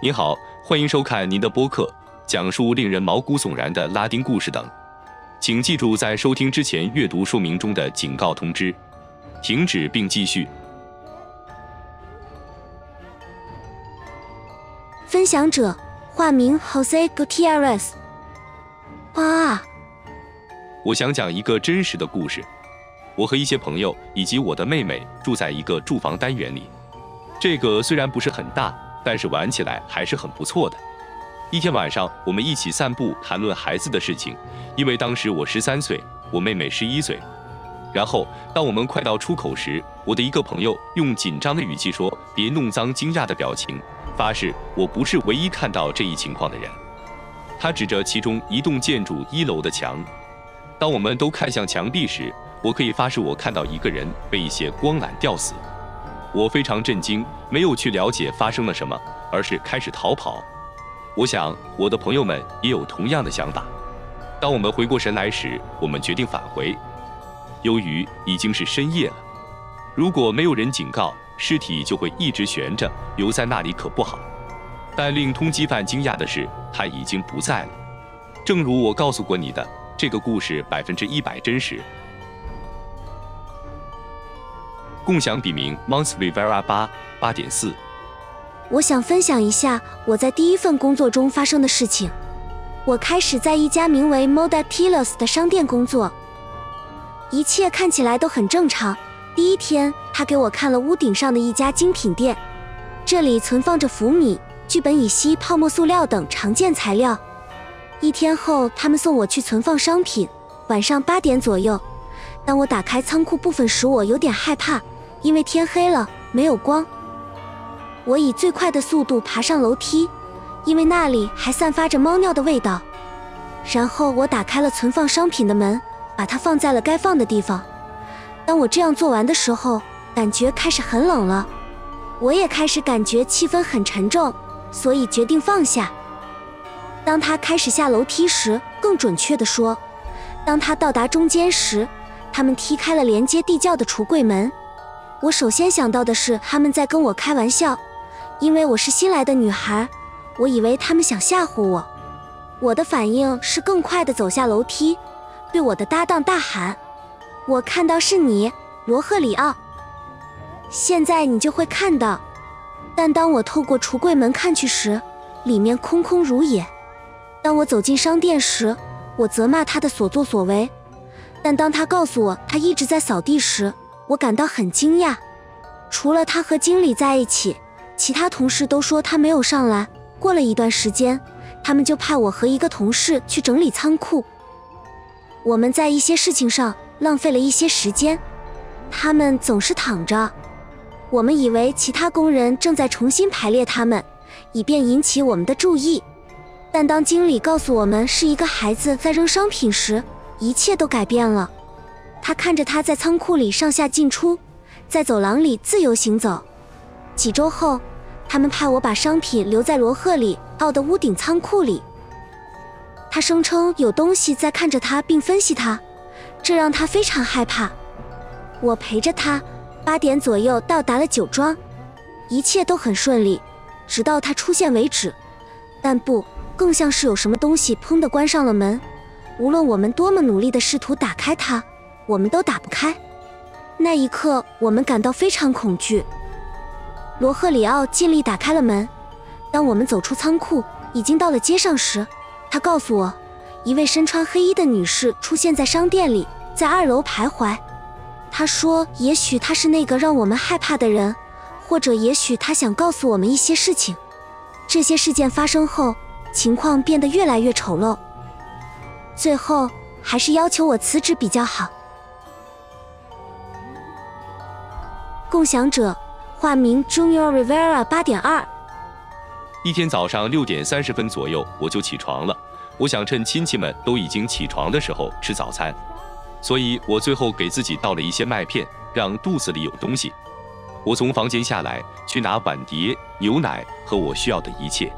您好，欢迎收看您的播客，讲述令人毛骨悚然的拉丁故事等。请记住在收听之前阅读说明中的警告通知。停止并继续。分享者：化名 Jose Gutierrez。哇！我想讲一个真实的故事。我和一些朋友以及我的妹妹住在一个住房单元里。这个虽然不是很大，但是玩起来还是很不错的。一天晚上，我们一起散步，谈论孩子的事情。因为当时我十三岁，我妹妹十一岁。然后，当我们快到出口时，我的一个朋友用紧张的语气说：“别弄脏惊讶的表情，发誓我不是唯一看到这一情况的人。”他指着其中一栋建筑一楼的墙。当我们都看向墙壁时，我可以发誓我看到一个人被一些光缆吊死。我非常震惊，没有去了解发生了什么，而是开始逃跑。我想我的朋友们也有同样的想法。当我们回过神来时，我们决定返回。由于已经是深夜了，如果没有人警告，尸体就会一直悬着，留在那里可不好。但令通缉犯惊讶的是，他已经不在了。正如我告诉过你的，这个故事百分之一百真实。共享笔名 Mons Rivera 八八点四。我想分享一下我在第一份工作中发生的事情。我开始在一家名为 Modatilos 的商店工作。一切看起来都很正常。第一天，他给我看了屋顶上的一家精品店，这里存放着福米、聚苯乙烯、泡沫塑料等常见材料。一天后，他们送我去存放商品。晚上八点左右，当我打开仓库部分时，我有点害怕，因为天黑了，没有光。我以最快的速度爬上楼梯，因为那里还散发着猫尿的味道。然后我打开了存放商品的门。把它放在了该放的地方。当我这样做完的时候，感觉开始很冷了，我也开始感觉气氛很沉重，所以决定放下。当他开始下楼梯时，更准确地说，当他到达中间时，他们踢开了连接地窖的橱柜门。我首先想到的是他们在跟我开玩笑，因为我是新来的女孩，我以为他们想吓唬我。我的反应是更快地走下楼梯。对我的搭档大喊：“我看到是你，罗赫里奥。现在你就会看到。”但当我透过橱柜门看去时，里面空空如也。当我走进商店时，我责骂他的所作所为。但当他告诉我他一直在扫地时，我感到很惊讶。除了他和经理在一起，其他同事都说他没有上来。过了一段时间，他们就派我和一个同事去整理仓库。我们在一些事情上浪费了一些时间，他们总是躺着。我们以为其他工人正在重新排列他们，以便引起我们的注意。但当经理告诉我们是一个孩子在扔商品时，一切都改变了。他看着他在仓库里上下进出，在走廊里自由行走。几周后，他们派我把商品留在罗赫里奥的屋顶仓库里。他声称有东西在看着他并分析他，这让他非常害怕。我陪着他，八点左右到达了酒庄，一切都很顺利，直到他出现为止。但不，更像是有什么东西砰的关上了门。无论我们多么努力地试图打开它，我们都打不开。那一刻，我们感到非常恐惧。罗赫里奥尽力打开了门。当我们走出仓库，已经到了街上时。他告诉我，一位身穿黑衣的女士出现在商店里，在二楼徘徊。他说：“也许她是那个让我们害怕的人，或者也许她想告诉我们一些事情。”这些事件发生后，情况变得越来越丑陋。最后，还是要求我辞职比较好。共享者，化名 Junior Rivera 八点二。一天早上六点三十分左右，我就起床了。我想趁亲戚们都已经起床的时候吃早餐，所以我最后给自己倒了一些麦片，让肚子里有东西。我从房间下来，去拿碗碟、牛奶和我需要的一切。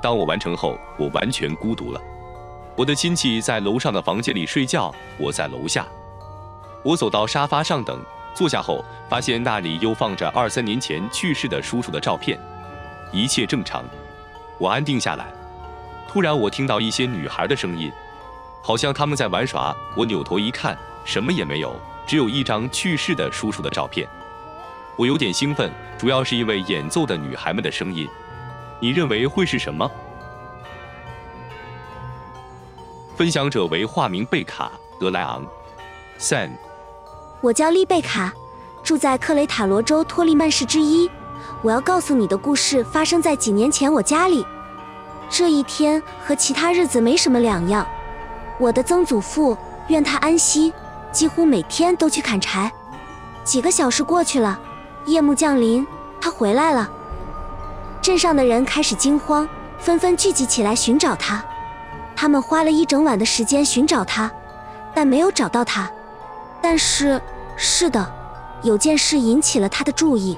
当我完成后，我完全孤独了。我的亲戚在楼上的房间里睡觉，我在楼下。我走到沙发上等，坐下后发现那里又放着二三年前去世的叔叔的照片。一切正常，我安定下来。突然，我听到一些女孩的声音，好像他们在玩耍。我扭头一看，什么也没有，只有一张去世的叔叔的照片。我有点兴奋，主要是因为演奏的女孩们的声音。你认为会是什么？分享者为化名贝卡德莱昂，San。我叫丽贝卡，住在克雷塔罗州托利曼市之一。我要告诉你的故事发生在几年前我家里。这一天和其他日子没什么两样。我的曾祖父，愿他安息，几乎每天都去砍柴。几个小时过去了，夜幕降临，他回来了。镇上的人开始惊慌，纷纷聚集起来寻找他。他们花了一整晚的时间寻找他，但没有找到他。但是，是的，有件事引起了他的注意。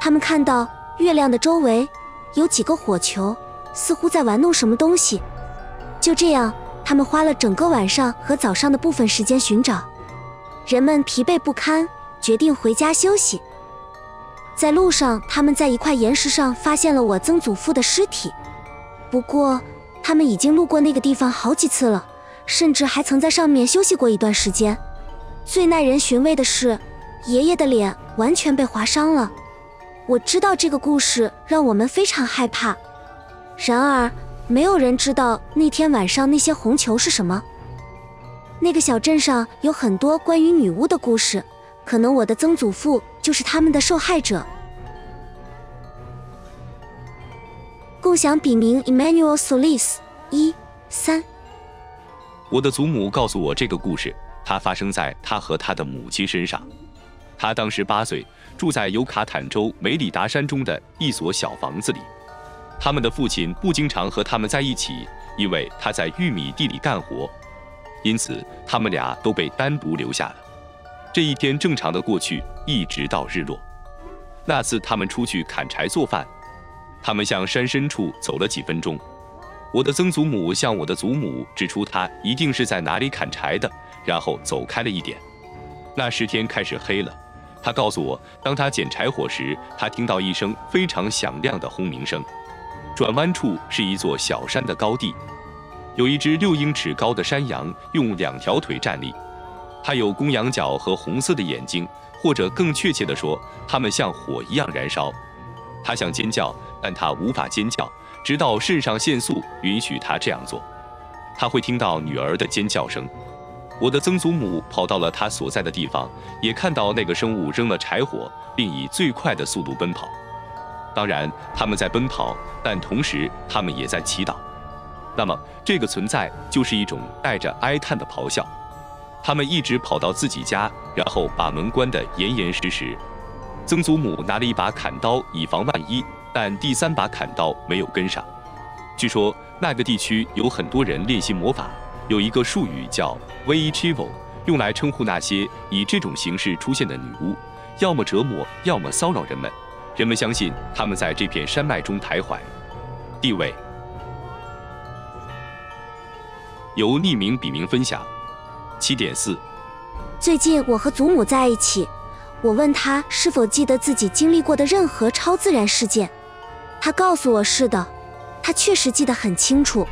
他们看到月亮的周围有几个火球，似乎在玩弄什么东西。就这样，他们花了整个晚上和早上的部分时间寻找。人们疲惫不堪，决定回家休息。在路上，他们在一块岩石上发现了我曾祖父的尸体。不过，他们已经路过那个地方好几次了，甚至还曾在上面休息过一段时间。最耐人寻味的是，爷爷的脸完全被划伤了。我知道这个故事让我们非常害怕，然而没有人知道那天晚上那些红球是什么。那个小镇上有很多关于女巫的故事，可能我的曾祖父就是他们的受害者。共享笔名 Emmanuel Solis 一三。我的祖母告诉我这个故事，它发生在他和他的母亲身上。他当时八岁，住在尤卡坦州梅里达山中的一所小房子里。他们的父亲不经常和他们在一起，因为他在玉米地里干活，因此他们俩都被单独留下了。这一天正常的过去，一直到日落。那次他们出去砍柴做饭。他们向山深处走了几分钟，我的曾祖母向我的祖母指出他一定是在哪里砍柴的，然后走开了一点。那时天开始黑了，他告诉我，当他捡柴火时，他听到一声非常响亮的轰鸣声。转弯处是一座小山的高地，有一只六英尺高的山羊用两条腿站立，它有公羊角和红色的眼睛，或者更确切地说，它们像火一样燃烧。他想尖叫。但他无法尖叫，直到肾上腺素允许他这样做。他会听到女儿的尖叫声。我的曾祖母跑到了他所在的地方，也看到那个生物扔了柴火，并以最快的速度奔跑。当然，他们在奔跑，但同时他们也在祈祷。那么，这个存在就是一种带着哀叹的咆哮。他们一直跑到自己家，然后把门关得严严实实。曾祖母拿了一把砍刀，以防万一。但第三把砍刀没有跟上。据说那个地区有很多人练习魔法，有一个术语叫 v i c h i v o 用来称呼那些以这种形式出现的女巫，要么折磨，要么骚扰人们。人们相信他们在这片山脉中徘徊。地位由匿名笔名分享。七点四。最近我和祖母在一起，我问她是否记得自己经历过的任何超自然事件。他告诉我是的，他确实记得很清楚。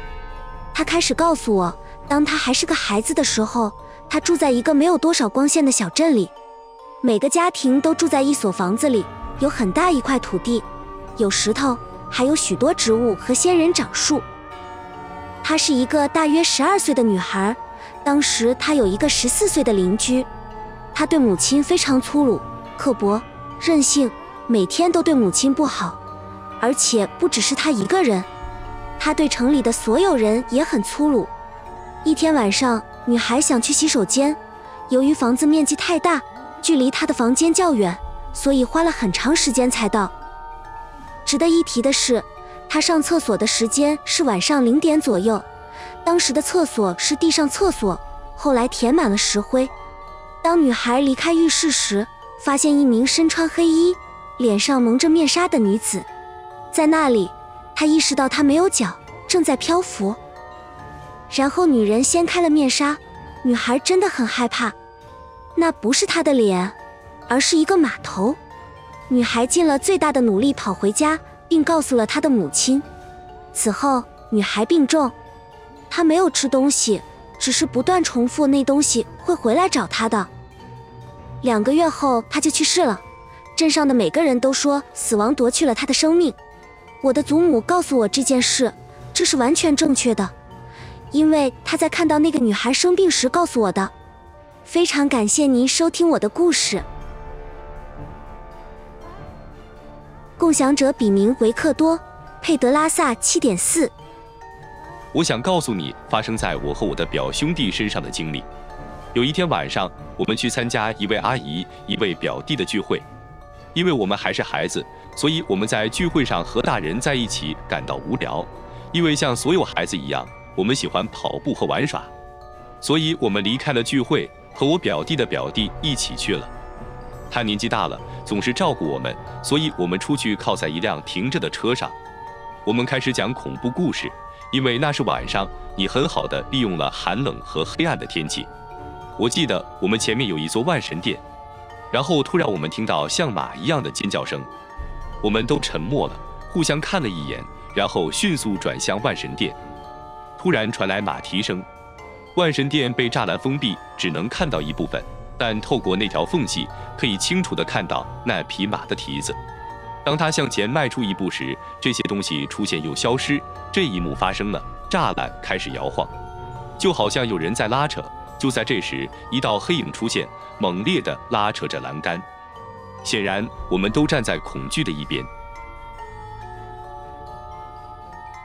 他开始告诉我，当他还是个孩子的时候，他住在一个没有多少光线的小镇里，每个家庭都住在一所房子里，有很大一块土地，有石头，还有许多植物和仙人掌树。她是一个大约十二岁的女孩，当时她有一个十四岁的邻居，她对母亲非常粗鲁、刻薄、任性，每天都对母亲不好。而且不只是他一个人，他对城里的所有人也很粗鲁。一天晚上，女孩想去洗手间，由于房子面积太大，距离她的房间较远，所以花了很长时间才到。值得一提的是，她上厕所的时间是晚上零点左右，当时的厕所是地上厕所，后来填满了石灰。当女孩离开浴室时，发现一名身穿黑衣、脸上蒙着面纱的女子。在那里，他意识到他没有脚，正在漂浮。然后女人掀开了面纱，女孩真的很害怕，那不是她的脸，而是一个码头。女孩尽了最大的努力跑回家，并告诉了她的母亲。此后，女孩病重，她没有吃东西，只是不断重复那东西会回来找她的。两个月后，她就去世了。镇上的每个人都说死亡夺去了她的生命。我的祖母告诉我这件事，这是完全正确的，因为她在看到那个女孩生病时告诉我的。非常感谢您收听我的故事。共享者笔名维克多·佩德拉萨七点四。我想告诉你发生在我和我的表兄弟身上的经历。有一天晚上，我们去参加一位阿姨、一位表弟的聚会。因为我们还是孩子，所以我们在聚会上和大人在一起感到无聊。因为像所有孩子一样，我们喜欢跑步和玩耍，所以我们离开了聚会，和我表弟的表弟一起去了。他年纪大了，总是照顾我们，所以我们出去靠在一辆停着的车上。我们开始讲恐怖故事，因为那是晚上，你很好的利用了寒冷和黑暗的天气。我记得我们前面有一座万神殿，然后突然我们听到像马一样的尖叫声，我们都沉默了，互相看了一眼，然后迅速转向万神殿。突然传来马蹄声，万神殿被栅栏封闭，只能看到一部分。但透过那条缝隙，可以清楚地看到那匹马的蹄子。当他向前迈出一步时，这些东西出现又消失。这一幕发生了，栅栏开始摇晃，就好像有人在拉扯。就在这时，一道黑影出现，猛烈地拉扯着栏杆。显然，我们都站在恐惧的一边。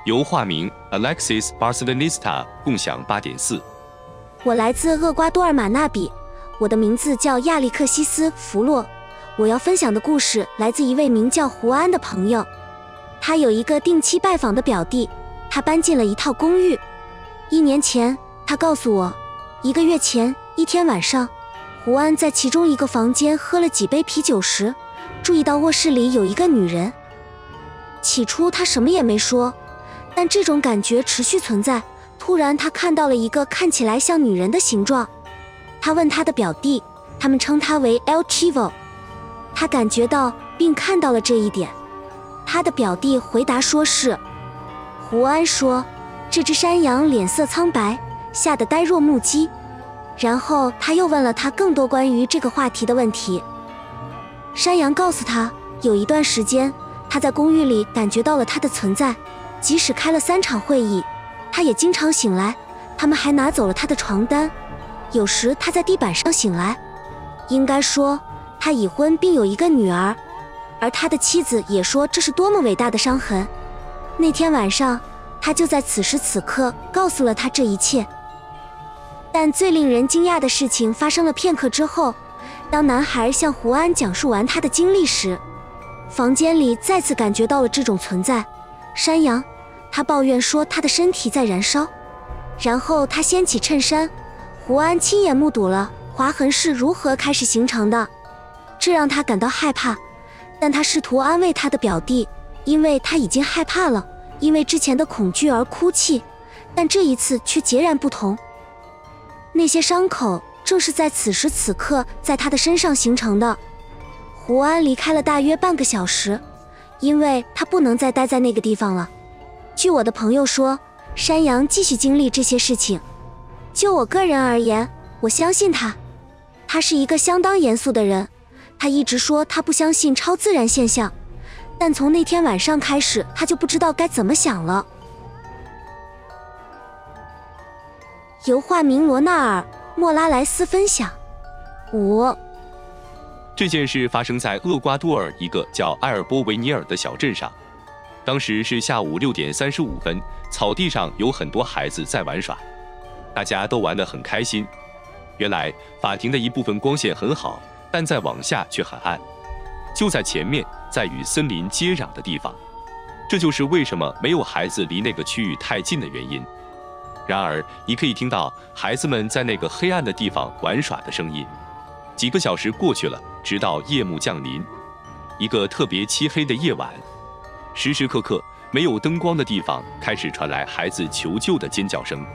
由化名 Alexis Barcelonista 共享八点四。我来自厄瓜多尔马纳比。我的名字叫亚历克西斯·弗洛。我要分享的故事来自一位名叫胡安的朋友。他有一个定期拜访的表弟，他搬进了一套公寓。一年前，他告诉我，一个月前一天晚上，胡安在其中一个房间喝了几杯啤酒时，注意到卧室里有一个女人。起初他什么也没说，但这种感觉持续存在。突然，他看到了一个看起来像女人的形状。他问他的表弟，他们称他为 El Chivo。他感觉到并看到了这一点。他的表弟回答说是。胡安说，这只山羊脸色苍白，吓得呆若木鸡。然后他又问了他更多关于这个话题的问题。山羊告诉他，有一段时间他在公寓里感觉到了他的存在，即使开了三场会议，他也经常醒来。他们还拿走了他的床单。有时他在地板上醒来，应该说他已婚并有一个女儿，而他的妻子也说这是多么伟大的伤痕。那天晚上，他就在此时此刻告诉了他这一切。但最令人惊讶的事情发生了片刻之后，当男孩向胡安讲述完他的经历时，房间里再次感觉到了这种存在。山羊，他抱怨说他的身体在燃烧，然后他掀起衬衫。胡安亲眼目睹了划痕是如何开始形成的，这让他感到害怕。但他试图安慰他的表弟，因为他已经害怕了，因为之前的恐惧而哭泣。但这一次却截然不同。那些伤口正是在此时此刻在他的身上形成的。胡安离开了大约半个小时，因为他不能再待在那个地方了。据我的朋友说，山羊继续经历这些事情。就我个人而言，我相信他。他是一个相当严肃的人。他一直说他不相信超自然现象，但从那天晚上开始，他就不知道该怎么想了。由化名罗纳尔·莫拉莱斯分享。五，这件事发生在厄瓜多尔一个叫埃尔波维尼尔的小镇上。当时是下午六点三十五分，草地上有很多孩子在玩耍。大家都玩得很开心。原来法庭的一部分光线很好，但再往下却很暗。就在前面，在与森林接壤的地方。这就是为什么没有孩子离那个区域太近的原因。然而，你可以听到孩子们在那个黑暗的地方玩耍的声音。几个小时过去了，直到夜幕降临，一个特别漆黑的夜晚，时时刻刻没有灯光的地方开始传来孩子求救的尖叫声。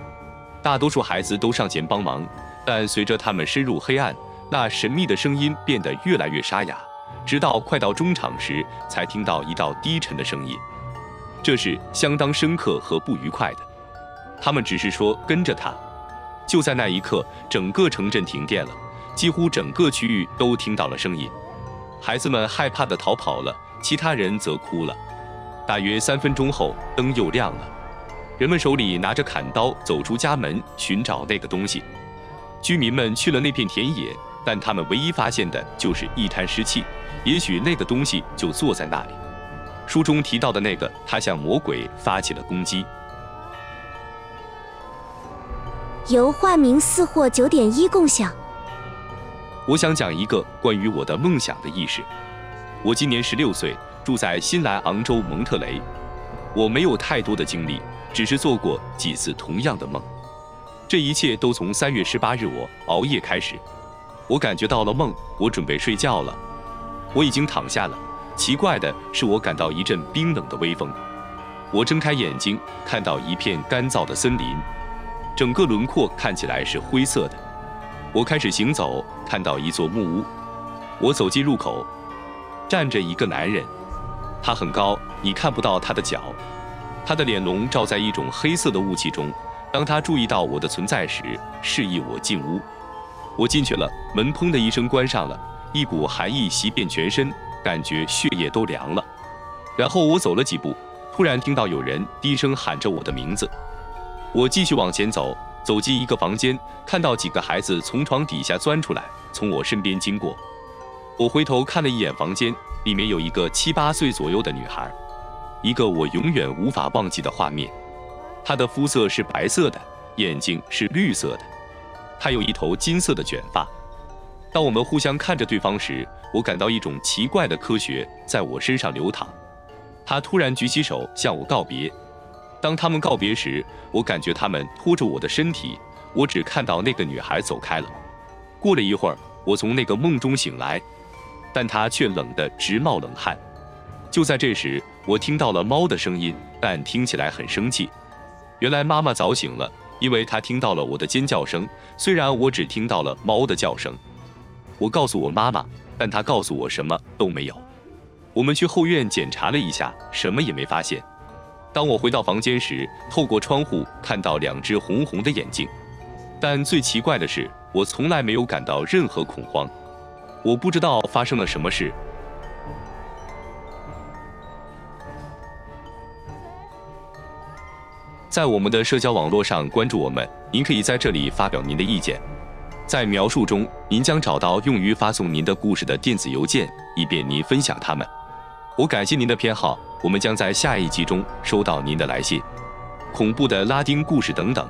大多数孩子都上前帮忙，但随着他们深入黑暗，那神秘的声音变得越来越沙哑，直到快到中场时，才听到一道低沉的声音。这是相当深刻和不愉快的。他们只是说跟着他。就在那一刻，整个城镇停电了，几乎整个区域都听到了声音。孩子们害怕地逃跑了，其他人则哭了。大约三分钟后，灯又亮了，人们手里拿着砍刀走出家门寻找那个东西。居民们去了那片田野，但他们唯一发现的就是一滩湿气。也许那个东西就坐在那里。书中提到的那个，他向魔鬼发起了攻击。由化名四或九点一共享。我想讲一个关于我的梦想的意识。我今年十六岁，住在新兰昂州蒙特雷。我没有太多的经历，只是做过几次同样的梦。这一切都从三月十八日我熬夜开始。我感觉到了梦，我准备睡觉了。我已经躺下了。奇怪的是，我感到一阵冰冷的微风。我睁开眼睛，看到一片干燥的森林，整个轮廓看起来是灰色的。我开始行走，看到一座木屋。我走进入口，站着一个男人，他很高，你看不到他的脚。他的脸笼罩在一种黑色的雾气中。当他注意到我的存在时，示意我进屋。我进去了，门砰的一声关上了，一股寒意袭遍全身。感觉血液都凉了，然后我走了几步，突然听到有人低声喊着我的名字。我继续往前走，走进一个房间，看到几个孩子从床底下钻出来，从我身边经过。我回头看了一眼房间，里面有一个七八岁左右的女孩，一个我永远无法忘记的画面。她的肤色是白色的，眼睛是绿色的，她有一头金色的卷发。当我们互相看着对方时，我感到一种奇怪的科学在我身上流淌。他突然举起手向我告别。当他们告别时，我感觉他们拖着我的身体。我只看到那个女孩走开了。过了一会儿，我从那个梦中醒来，但她却冷得直冒冷汗。就在这时，我听到了猫的声音，但听起来很生气。原来妈妈早醒了，因为她听到了我的尖叫声，虽然我只听到了猫的叫声。我告诉我妈妈，但她告诉我什么都没有。我们去后院检查了一下，什么也没发现。当我回到房间时，透过窗户看到两只红红的眼睛。但最奇怪的是，我从来没有感到任何恐慌。我不知道发生了什么事。在我们的社交网络上关注我们，您可以在这里发表您的意见。在描述中，您将找到用于发送您的故事的电子邮件，以便您分享它们。我感谢您的偏好，我们将在下一集中收到您的来信。恐怖的拉丁故事等等。